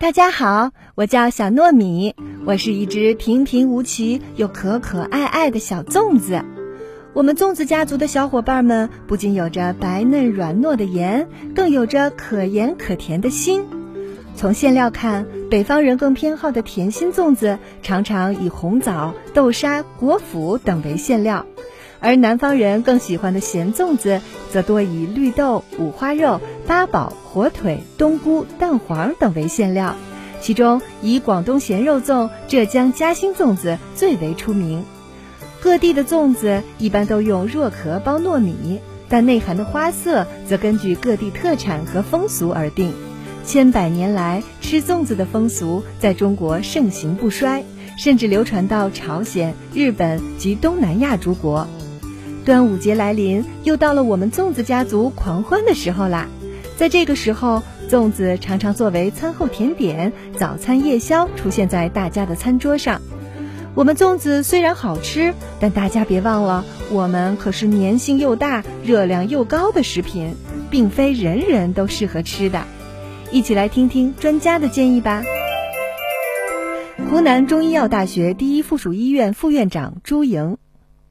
大家好，我叫小糯米，我是一只平平无奇又可可爱爱的小粽子。我们粽子家族的小伙伴们不仅有着白嫩软糯的盐，更有着可盐可甜的心。从馅料看，北方人更偏好的甜心粽子常常以红枣、豆沙、果脯等为馅料，而南方人更喜欢的咸粽子则多以绿豆、五花肉、八宝、火腿、冬菇、蛋黄等为馅料。其中以广东咸肉粽、浙江嘉兴粽子最为出名。各地的粽子一般都用若壳包糯米，但内含的花色则根据各地特产和风俗而定。千百年来，吃粽子的风俗在中国盛行不衰，甚至流传到朝鲜、日本及东南亚诸国。端午节来临，又到了我们粽子家族狂欢的时候啦！在这个时候，粽子常常作为餐后甜点、早餐夜宵出现在大家的餐桌上。我们粽子虽然好吃，但大家别忘了，我们可是粘性又大、热量又高的食品，并非人人都适合吃的。一起来听听专家的建议吧。湖南中医药大学第一附属医院副院长朱莹，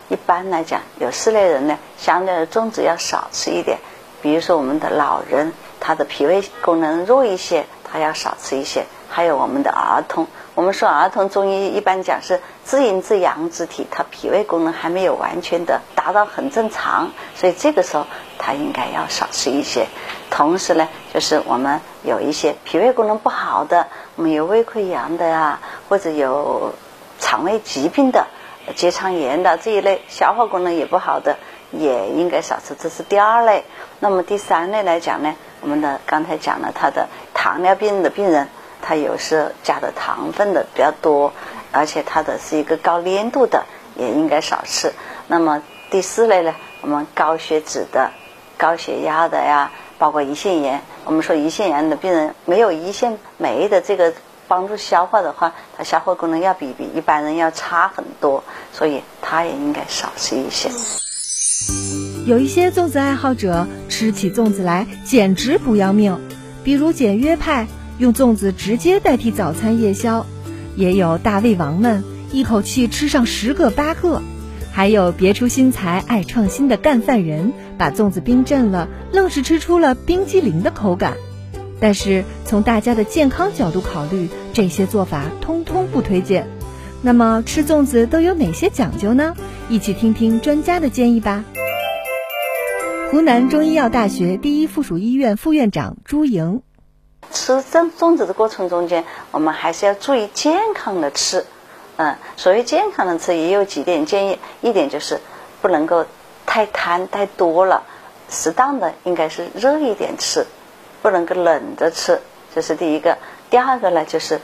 一般来讲，有四类人呢，相对的粽子要少吃一点。比如说我们的老人，他的脾胃功能弱一些，他要少吃一些。还有我们的儿童，我们说儿童中医一般讲是自阴自阳之体，他脾胃功能还没有完全的达到很正常，所以这个时候他应该要少吃一些。同时呢，就是我们有一些脾胃功能不好的，我们有胃溃疡的呀，或者有肠胃疾病的、结肠炎的这一类，消化功能也不好的，也应该少吃。这是第二类。那么第三类来讲呢，我们的刚才讲了，他的糖尿病的病人，他有时加的糖分的比较多，而且他的是一个高粘度的，也应该少吃。那么第四类呢，我们高血脂的、高血压的呀。包括胰腺炎，我们说胰腺炎的病人没有胰腺酶的这个帮助消化的话，他消化功能要比比一般人要差很多，所以他也应该少吃一些。有一些粽子爱好者吃起粽子来简直不要命，比如简约派用粽子直接代替早餐夜宵，也有大胃王们一口气吃上十个八个。还有别出心裁、爱创新的干饭人，把粽子冰镇了，愣是吃出了冰激凌的口感。但是从大家的健康角度考虑，这些做法通通不推荐。那么吃粽子都有哪些讲究呢？一起听听专家的建议吧。湖南中医药大学第一附属医院副院长朱莹，吃粽粽子的过程中间，我们还是要注意健康的吃。嗯，所谓健康的吃也有几点建议，一点就是不能够太贪太多了，适当的应该是热一点吃，不能够冷着吃，这是第一个。第二个呢，就是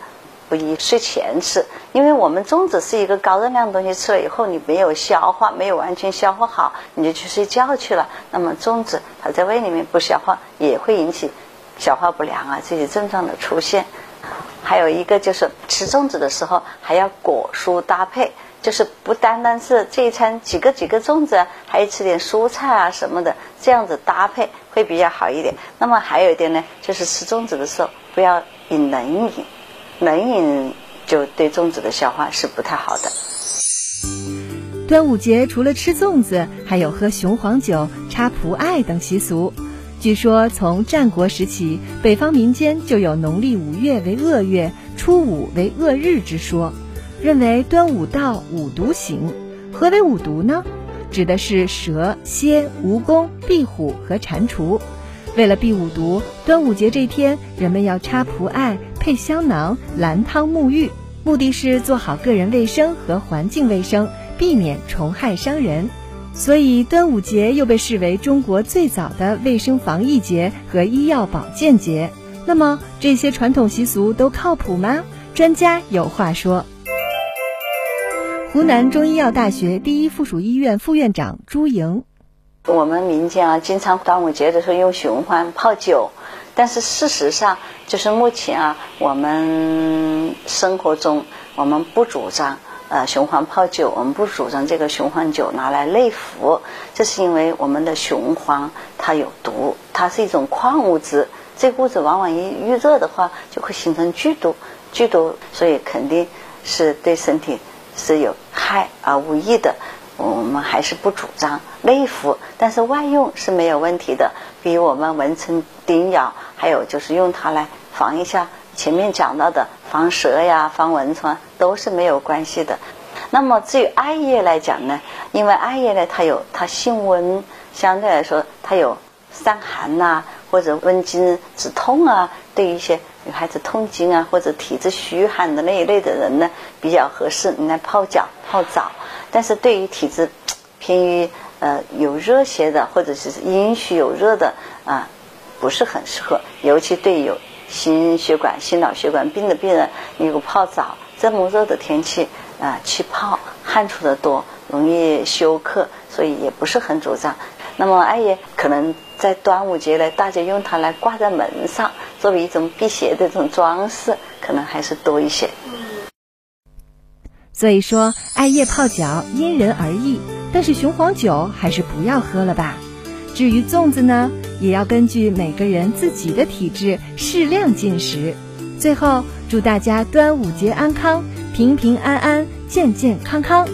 不宜睡前吃，因为我们粽子是一个高热量的东西，吃了以后你没有消化，没有完全消化好，你就去睡觉去了，那么粽子它在胃里面不消化，也会引起消化不良啊这些症状的出现。还有一个就是吃粽子的时候还要果蔬搭配，就是不单单是这一餐几个几个粽子，还要吃点蔬菜啊什么的，这样子搭配会比较好一点。那么还有一点呢，就是吃粽子的时候不要饮冷饮，冷饮就对粽子的消化是不太好的。端午节除了吃粽子，还有喝雄黄酒、插蒲艾等习俗。据说，从战国时起，北方民间就有农历五月为恶月，初五为恶日之说，认为端午到五毒行。何为五毒呢？指的是蛇、蝎、蜈蚣、壁虎和蟾蜍。为了避五毒，端午节这天，人们要插蒲艾、配香囊、兰汤沐浴，目的是做好个人卫生和环境卫生，避免虫害伤人。所以，端午节又被视为中国最早的卫生防疫节和医药保健节。那么，这些传统习俗都靠谱吗？专家有话说。湖南中医药大学第一附属医院副院长朱莹：我们民间啊，经常端午节的时候用雄黄泡酒，但是事实上，就是目前啊，我们生活中我们不主张。呃雄黄泡酒，我们不主张这个雄黄酒拿来内服，这是因为我们的雄黄它有毒，它是一种矿物质，这个物质往往一遇热的话就会形成剧毒，剧毒，所以肯定是对身体是有害而无益的。我们还是不主张内服，但是外用是没有问题的。比如我们蚊虫叮咬，还有就是用它来防一下前面讲到的防蛇呀、防蚊虫都是没有关系的。那么至于艾叶来讲呢，因为艾叶呢它有它性温，相对来说它有散寒呐，或者温经止痛啊，对一些女孩子痛经啊或者体质虚寒的那一类的人呢，比较合适，你来泡脚泡澡。但是对于体质偏于呃有热邪的，或者是阴虚有热的啊，不是很适合。尤其对有心血管、心脑血管病的病人，如果泡澡这么热的天气啊去泡，汗出的多，容易休克，所以也不是很主张。那么艾叶可能在端午节呢，大家用它来挂在门上，作为一种辟邪的这种装饰，可能还是多一些。所以说，艾叶泡脚因人而异，但是雄黄酒还是不要喝了吧。至于粽子呢，也要根据每个人自己的体质适量进食。最后，祝大家端午节安康，平平安安，健健康康。